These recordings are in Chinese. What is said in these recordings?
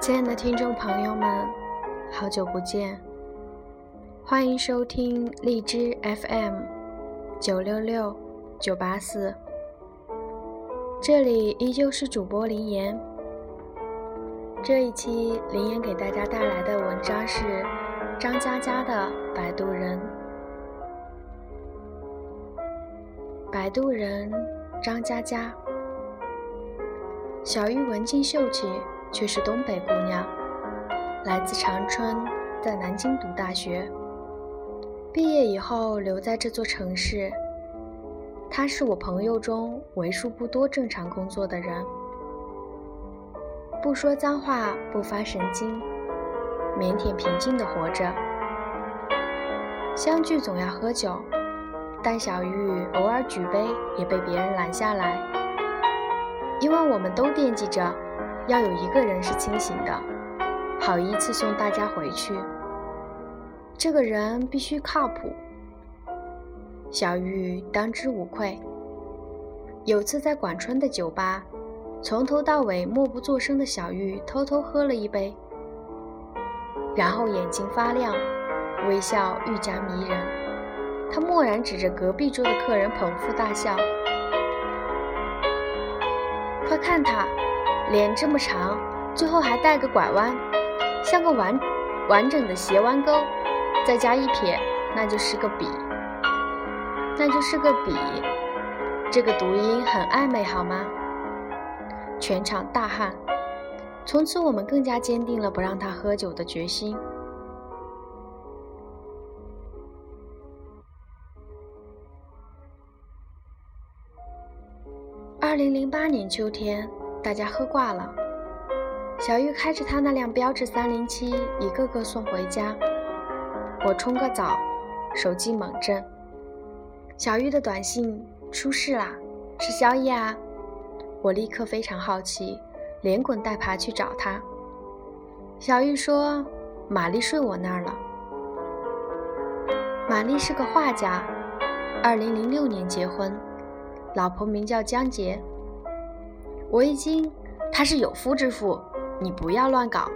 亲爱的听众朋友们，好久不见，欢迎收听荔枝 FM 九六六九八四，这里依旧是主播林岩。这一期林岩给大家带来的文章是张嘉佳的《摆渡人》。摆渡人张嘉佳，小玉文静秀气。却是东北姑娘，来自长春，在南京读大学。毕业以后留在这座城市。她是我朋友中为数不多正常工作的人，不说脏话，不发神经，腼腆平静地活着。相聚总要喝酒，但小玉偶尔举杯也被别人拦下来，因为我们都惦记着。要有一个人是清醒的，好依次送大家回去。这个人必须靠谱。小玉当之无愧。有次在广川的酒吧，从头到尾默不作声的小玉偷偷喝了一杯，然后眼睛发亮，微笑愈加迷人。他蓦然指着隔壁桌的客人捧腹大笑：“快看他！”脸这么长，最后还带个拐弯，像个完完整的斜弯钩，再加一撇，那就是个笔，那就是个笔。这个读音很暧昧，好吗？全场大汗。从此，我们更加坚定了不让他喝酒的决心。二零零八年秋天。大家喝挂了，小玉开着他那辆标致三零七，一个个送回家。我冲个澡，手机猛震，小玉的短信：出事啦，吃宵夜啊！我立刻非常好奇，连滚带爬去找他。小玉说：玛丽睡我那儿了。玛丽是个画家，二零零六年结婚，老婆名叫江洁。我一惊，他是有夫之妇，你不要乱搞。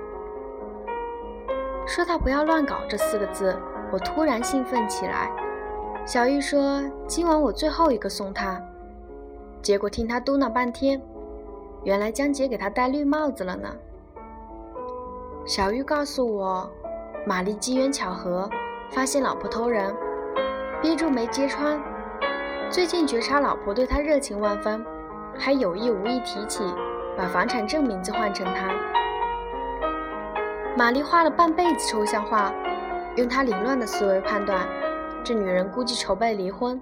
说到“不要乱搞”这四个字，我突然兴奋起来。小玉说：“今晚我最后一个送他。”结果听他嘟囔半天，原来江杰给他戴绿帽子了呢。小玉告诉我，玛丽机缘巧合发现老婆偷人，憋住没揭穿。最近觉察老婆对他热情万分。还有意无意提起，把房产证名字换成他。玛丽画了半辈子抽象画，用她凌乱的思维判断，这女人估计筹备离婚，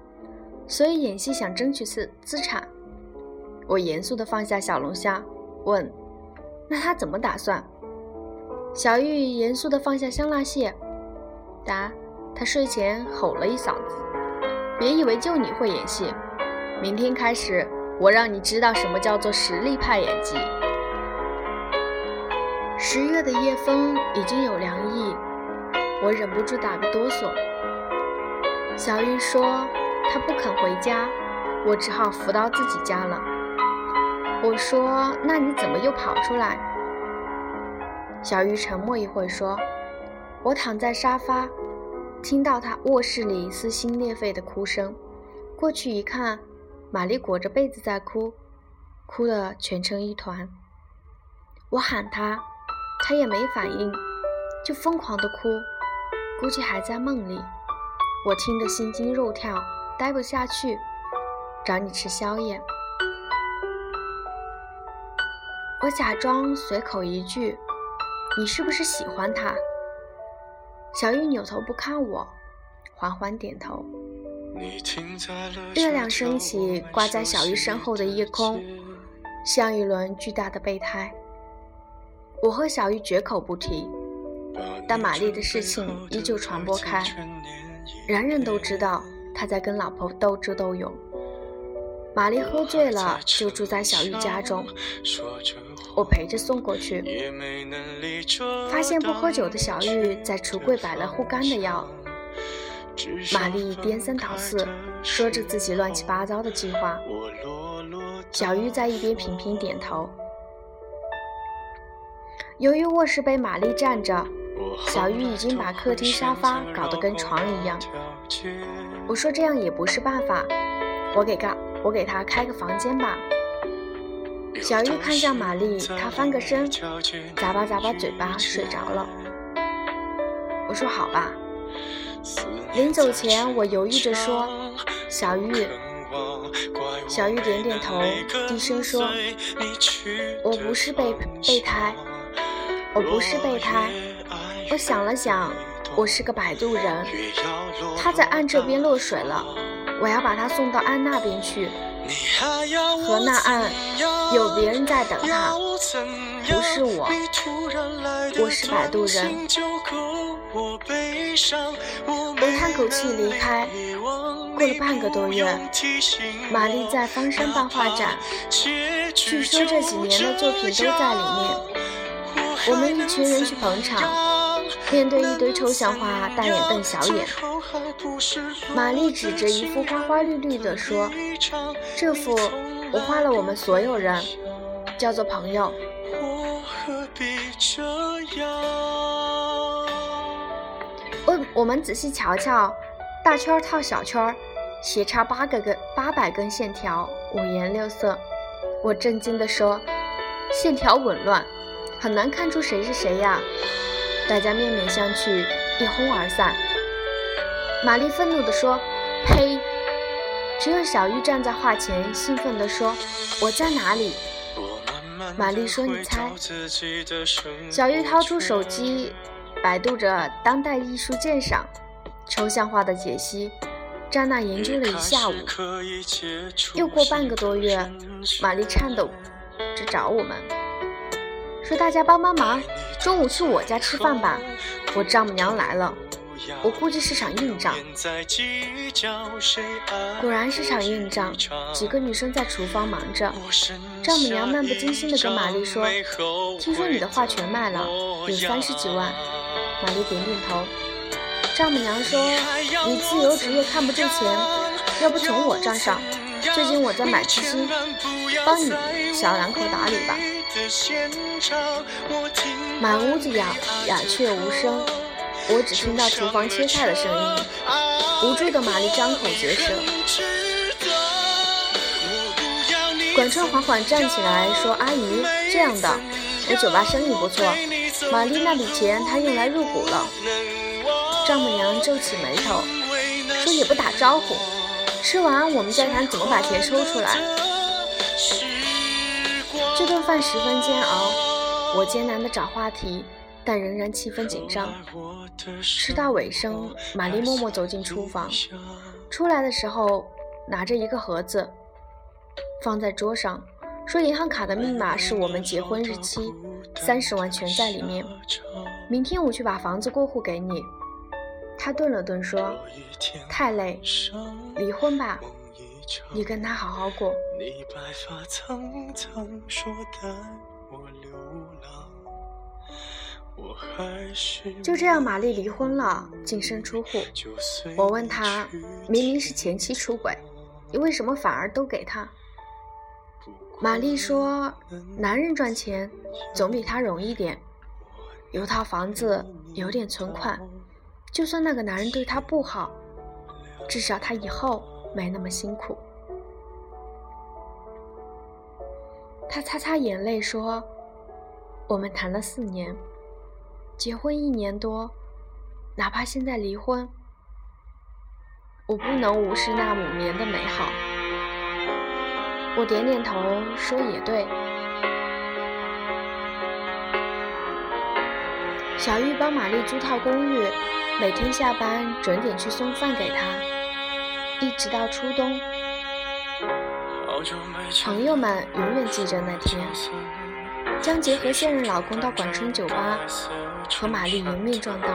所以演戏想争取资资产。我严肃地放下小龙虾，问：“那她怎么打算？”小玉严肃地放下香辣蟹，答：“她睡前吼了一嗓子，别以为就你会演戏，明天开始。”我让你知道什么叫做实力派演技。十月的夜风已经有凉意，我忍不住打个哆嗦。小玉说她不肯回家，我只好扶到自己家了。我说那你怎么又跑出来？小玉沉默一会说：“我躺在沙发，听到她卧室里撕心裂肺的哭声，过去一看。”玛丽裹着被子在哭，哭得蜷成一团。我喊她，她也没反应，就疯狂的哭，估计还在梦里。我听得心惊肉跳，待不下去，找你吃宵夜。我假装随口一句：“你是不是喜欢他？”小玉扭头不看我，缓缓点头。月亮升起，挂在小玉身后的夜空，像一轮巨大的备胎。我和小玉绝口不提，但玛丽的事情依旧传播开，人人都知道她在跟老婆斗智斗勇。玛丽喝醉了，就住在小玉家中，我陪着送过去，发现不喝酒的小玉在橱柜摆了护肝的药。玛丽颠三倒四说着自己乱七八糟的计划，小玉在一边频频点头。由于卧室被玛丽占着，小玉已经把客厅沙发搞得跟床一样。我说这样也不是办法，我给个我给她开个房间吧。小玉看向玛丽，她翻个身，咂巴咂巴嘴巴，睡着了。我说好吧。临走前，我犹豫着说：“小玉。”小玉点点头，低声说：“我不是备备胎，我不是备胎。”我想了想，我是个摆渡人。他在岸这边落水了，我要把他送到岸那边去。河那岸有别人在等他，不是我，我是摆渡人。我叹口气离开。过了半个多月，玛丽在方山办画展，据说这几年的作品都在里面。我们一群人去捧场，面对一堆抽象画，大眼瞪小眼。玛丽指着一幅花花绿绿的说：“这幅我画了，我们所有人，叫做朋友。”我我们仔细瞧瞧，大圈套小圈，斜插八个根八百根线条，五颜六色。我震惊地说：“线条紊乱，很难看出谁是谁呀！”大家面面相觑，一哄而散。玛丽愤怒地说：“呸！”只有小玉站在画前，兴奋地说：“我在哪里？”玛丽说：“你猜。”小玉掏出手机。百度着当代艺术鉴赏、抽象画的解析，詹娜研究了一下午。又过半个多月，玛丽颤抖着找我们，说：“大家帮帮忙，中午去我家吃饭吧，我丈母娘来了。”我估计是场硬仗。果然是场硬仗。几个女生在厨房忙着，丈母娘漫不经心地跟玛丽说：“听说你的画全卖了，有三十几万。”玛丽点点头。丈母娘说：“你自由职业看不挣钱，要不从我账上？最近我在买鸡心，帮你小两口打理吧。”满屋子鸦鸦雀无声，我只听到厨房切菜的声音。无助的玛丽张口结舌。管春缓缓站起来说：“阿姨，这样的，我酒吧生意不错。”玛丽那笔钱，她用来入股了。丈母娘皱起眉头，说：“也不打招呼，吃完我们再谈怎么把钱抽出来。”这顿饭十分煎熬，我艰难地找话题，但仍然气氛紧张。吃到尾声，玛丽默默走进厨房，出来的时候拿着一个盒子，放在桌上。说银行卡的密码是我们结婚日期，三十万全在里面。明天我去把房子过户给你。他顿了顿说：“太累，离婚吧，你跟他好好过。”就这样，玛丽离婚了，净身出户。我问他，明明是前妻出轨，你为什么反而都给他？玛丽说：“男人赚钱总比他容易点，有套房子，有点存款，就算那个男人对她不好，至少她以后没那么辛苦。”她擦擦眼泪说：“我们谈了四年，结婚一年多，哪怕现在离婚，我不能无视那五年的美好。”我点点头，说：“也对。”小玉帮玛丽租套公寓，每天下班准点去送饭给她，一直到初冬。朋友们永远记着那天，江杰和现任老公到管春酒吧，和玛丽迎面撞到，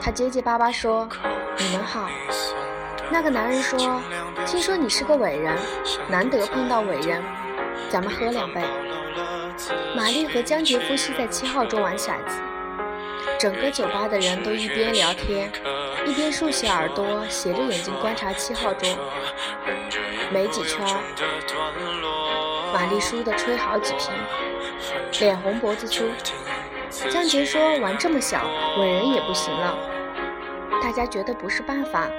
他结结巴巴说：“你们好。”那个男人说：“听说你是个伟人，难得碰到伟人，咱们喝两杯。”玛丽和江杰夫妻在七号桌玩骰子，整个酒吧的人都一边聊天，一边竖起耳朵，斜着眼睛观察七号桌。没几圈，玛丽输得吹好几瓶，脸红脖子粗，江杰说：“玩这么小，伟人也不行了。”大家觉得不是办法，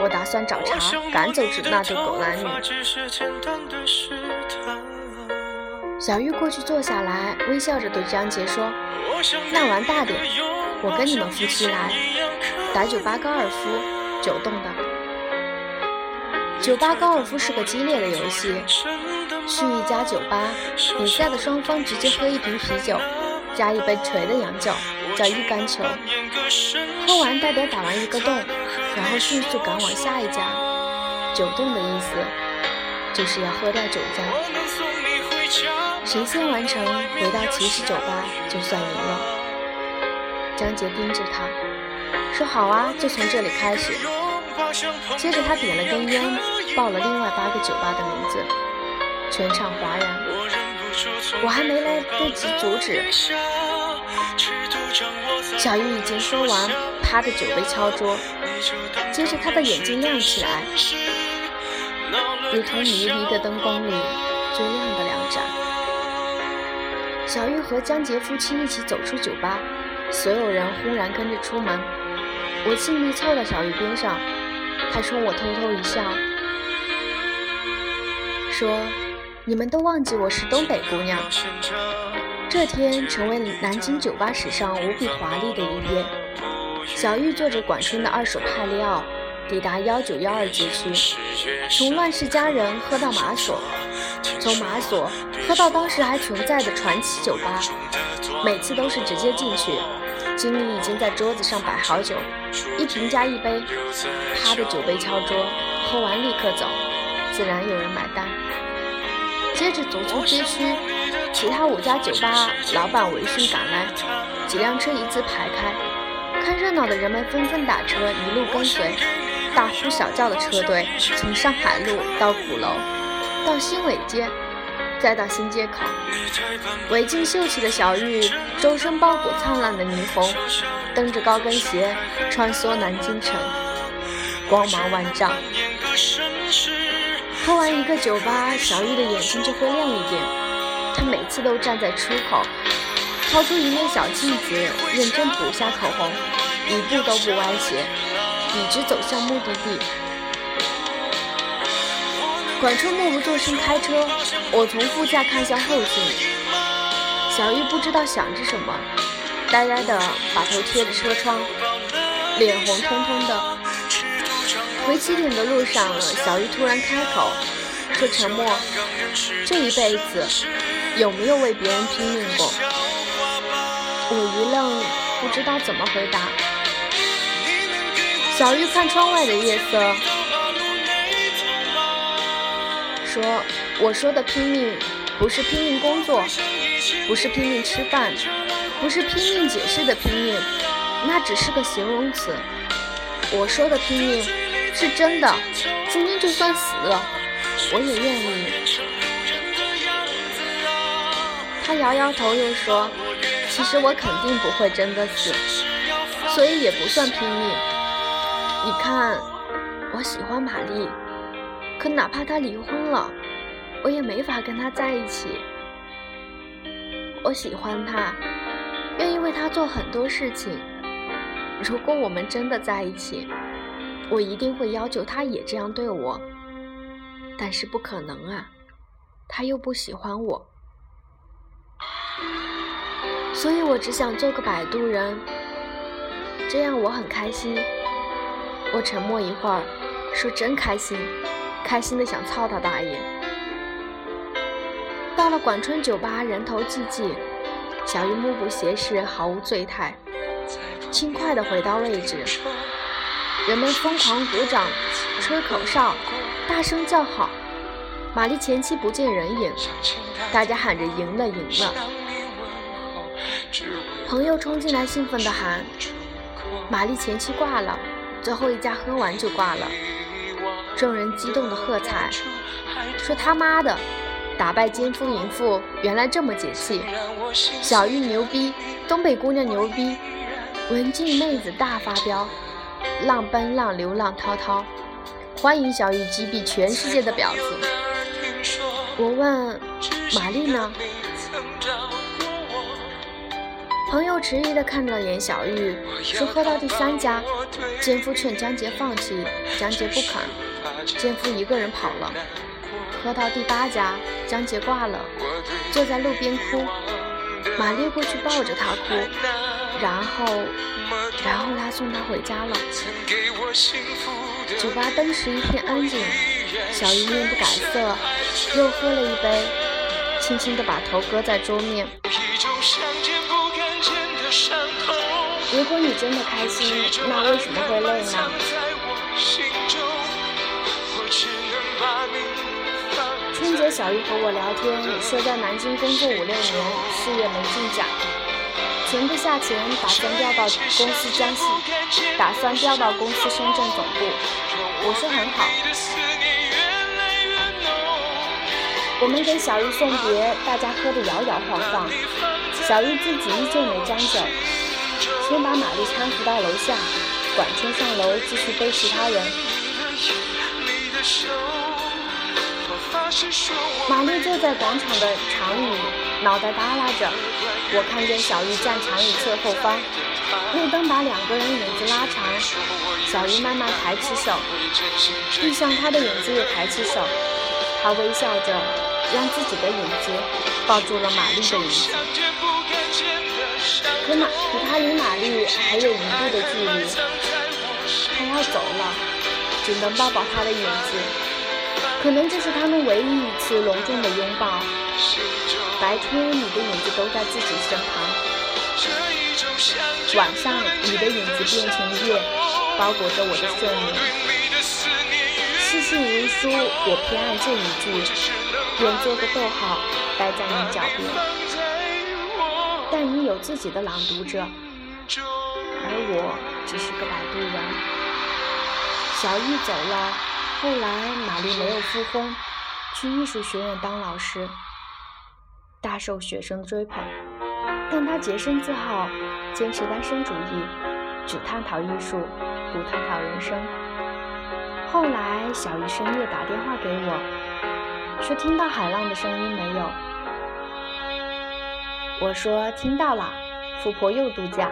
我打算找茬赶走那对狗男女。小玉过去坐下来，微笑着对张杰说：“那玩大点，我跟你们夫妻来打酒吧高尔夫，九洞的。酒吧高尔夫是个激烈的游戏，去一家酒吧，比赛的双方直接喝一瓶啤酒，加一杯锤的洋酒，叫一杆球。喝完代表打完一个洞，然后迅速赶往下一家。酒洞的意思就是要喝掉酒家。”谁先完成回到骑士酒吧就算赢了。张杰盯着他，说：“好啊，就从这里开始。”接着他点了根烟，报了另外八个酒吧的名字，全场哗然。我还没来得及阻止，小玉已经说完，啪的酒杯敲桌。接着他的眼睛亮起来，如同迷离的灯光里最亮的两盏。小玉和江杰夫妻一起走出酒吧，所有人轰然跟着出门。我尽力凑到小玉边上，她冲我偷偷一笑，说：“你们都忘记我是东北姑娘。”这天成为南京酒吧史上无比华丽的一夜。小玉坐着管春的二手帕利奥，抵达幺九幺二街区，从乱世佳人喝到马索。从马索喝到当时还存在的传奇酒吧，每次都是直接进去，经理已经在桌子上摆好酒，一瓶加一杯，啪的酒杯敲桌，喝完立刻走，自然有人买单。接着走出街区，其他五家酒吧老板闻讯赶来，几辆车一字排开，看热闹的人们纷纷打车一路跟随，大呼小叫的车队从上海路到鼓楼。到新伟街，再到新街口，围巾秀气的小玉，周身包裹灿烂的霓虹，蹬着高跟鞋穿梭南京城，光芒万丈。喝完一个酒吧，小玉的眼睛就会亮一点。她每次都站在出口，掏出一面小镜子，认真补下口红，一步都不歪斜，笔直走向目的地。管春默不作声开车，我从副驾看向后镜。小玉不知道想着什么，呆呆的把头贴着车窗，脸红彤彤的。回起点的路上，小玉突然开口说：“沉默，这一辈子有没有为别人拼命过？”我一愣，不知道怎么回答。小玉看窗外的夜色。说：“我说的拼命，不是拼命工作，不是拼命吃饭，不是拼命解释的拼命，那只是个形容词。我说的拼命，是真的。今天就算死了，我也愿意。”他摇摇头，又说：“其实我肯定不会真的死，所以也不算拼命。你看，我喜欢玛丽。”可哪怕他离婚了，我也没法跟他在一起。我喜欢他，愿意为他做很多事情。如果我们真的在一起，我一定会要求他也这样对我。但是不可能啊，他又不喜欢我，所以我只想做个摆渡人，这样我很开心。我沉默一会儿，说：“真开心。”开心的想操他大爷！到了管春酒吧，人头济济，小玉目不斜视，毫无醉态，轻快地回到位置。人们疯狂鼓掌、吹口哨、大声叫好。玛丽前妻不见人影，大家喊着赢了，赢了。朋友冲进来，兴奋地喊：“玛丽前妻挂了，最后一家喝完就挂了。”众人激动的喝彩，说：“他妈的，打败奸夫淫妇，原来这么解气！小玉牛逼，东北姑娘牛逼，文静妹子大发飙，浪奔浪流浪滔滔，欢迎小玉击毙全世界的婊子！”我问：“玛丽呢？”朋友迟疑的看了眼小玉，说：“喝到第三家，奸夫劝江杰放弃，江杰不肯，奸夫一个人跑了。喝到第八家，江杰挂了，坐在路边哭。玛丽过去抱着他哭，然后，然后他送她回家了。酒吧当时一片安静，小姨面不改色，又喝了一杯，轻轻的把头搁在桌面。”如果你真的开心，那为什么会累呢？春节，小姨和我聊天，说在南京工作五六年，事业没进展，存不下钱，打算调到公司江西，打算调到公司深圳总部。我说很好。我们给小玉送别，大家喝得摇摇晃晃，小玉自己依旧没沾酒。先把玛丽搀扶到楼下，管春上楼继续背其他人。玛丽坐在广场的长椅，脑袋耷拉着。我看见小玉站长椅侧后方，路灯把两个人影子拉长。小玉慢慢抬起手，地上她的影子也抬起手，她微笑着，让自己的影子抱住了玛丽的影子。可玛，可他离玛丽还有一步的距离，他要走了，只能抱抱他的影子。可能这是他们唯一一次隆重的拥抱。白天你的影子都在自己身旁，晚上你的影子变成夜，包裹着我的睡眠。世事如书，我偏爱这一句，愿做个逗号，待在你脚边。但你有自己的朗读者，而我只是个摆渡人。小玉走了，后来玛丽没有复婚，去艺术学院当老师，大受学生追捧。但她洁身自好，坚持单身主义，只探讨艺术，不探讨人生。后来小玉深夜打电话给我，说听到海浪的声音没有？我说听到了，富婆又度假。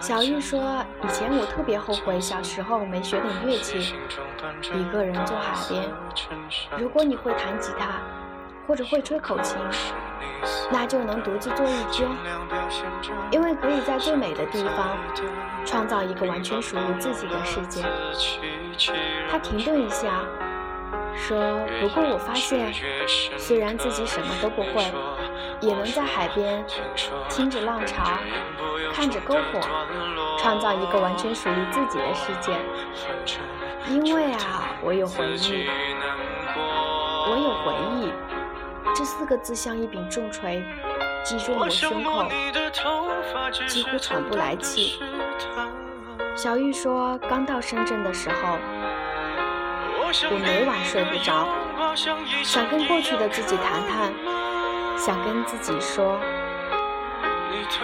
小玉说，以前我特别后悔小时候没学点乐器，一个人坐海边。如果你会弹吉他，或者会吹口琴，那就能独自坐一天，因为可以在最美的地方创造一个完全属于自己的世界。他停顿一下，说：“不过我发现，虽然自己什么都不会。”也能在海边听着浪潮，看着篝火，创造一个完全属于自己的世界。因为啊，我有回忆，我有回忆。这四个字像一柄重锤，击中我胸口，几乎喘不来气。小玉说，刚到深圳的时候，我每晚睡不着，想跟过去的自己谈谈。想跟自己说，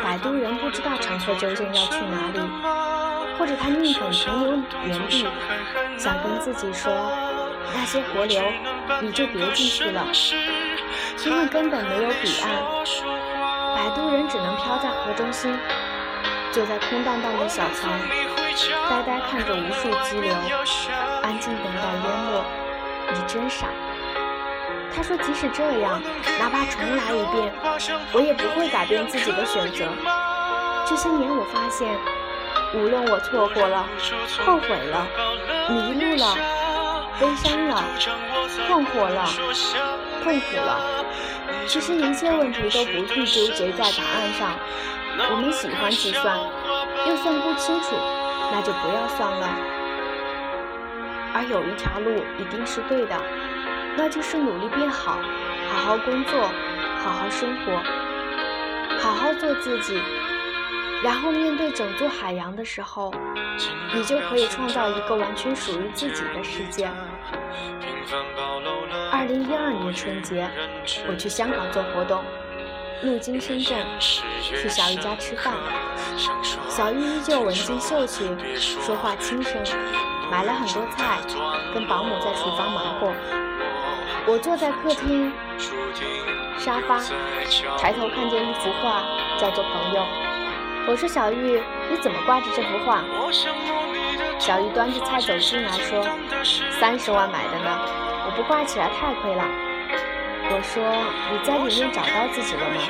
摆渡人不知道乘客究竟要去哪里，或者他宁肯停留原地。想跟自己说，那些河流你就别进去了，因为根本没有彼岸。摆渡人只能漂在河中心，坐在空荡荡的小船，呆呆看着无数激流，安静等待淹没。你真傻。他说：“即使这样，哪怕重来一遍，我也不会改变自己的选择。这些年，我发现，无论我错过了、后悔了、迷路了、悲伤了、困惑了、痛苦了，其实一切问题都不必纠结在答案上。我们喜欢计算，又算不清楚，那就不要算了。而有一条路一定是对的。”那就是努力变好，好好工作，好好生活，好好做自己。然后面对整座海洋的时候，你就可以创造一个完全属于自己的世界。二零一二年春节，我去香港做活动，路经深圳，去小玉家吃饭。小玉依旧文静秀气，说话轻声，买了很多菜，跟保姆在厨房忙活。我坐在客厅沙发，抬头看见一幅画，叫做《朋友》。我说小玉，你怎么挂着这幅画？小玉端着菜走进来，说：“三十万买的呢，我不挂起来太亏了。”我说：“你在里面找到自己了吗？”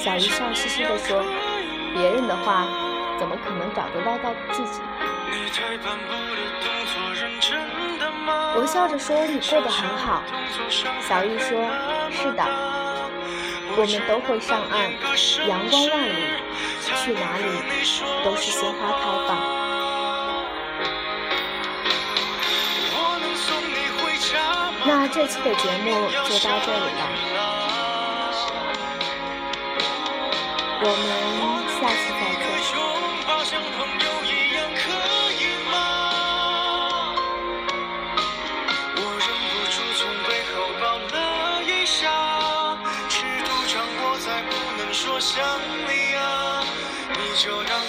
小玉笑嘻嘻地说：“别人的画怎么可能找得到到自己？”我笑着说：“你过得很好。”小玉说：“是的，我们都会上岸，阳光万里，去哪里都是鲜花开放。”那这期的节目就到这里了，我们就让。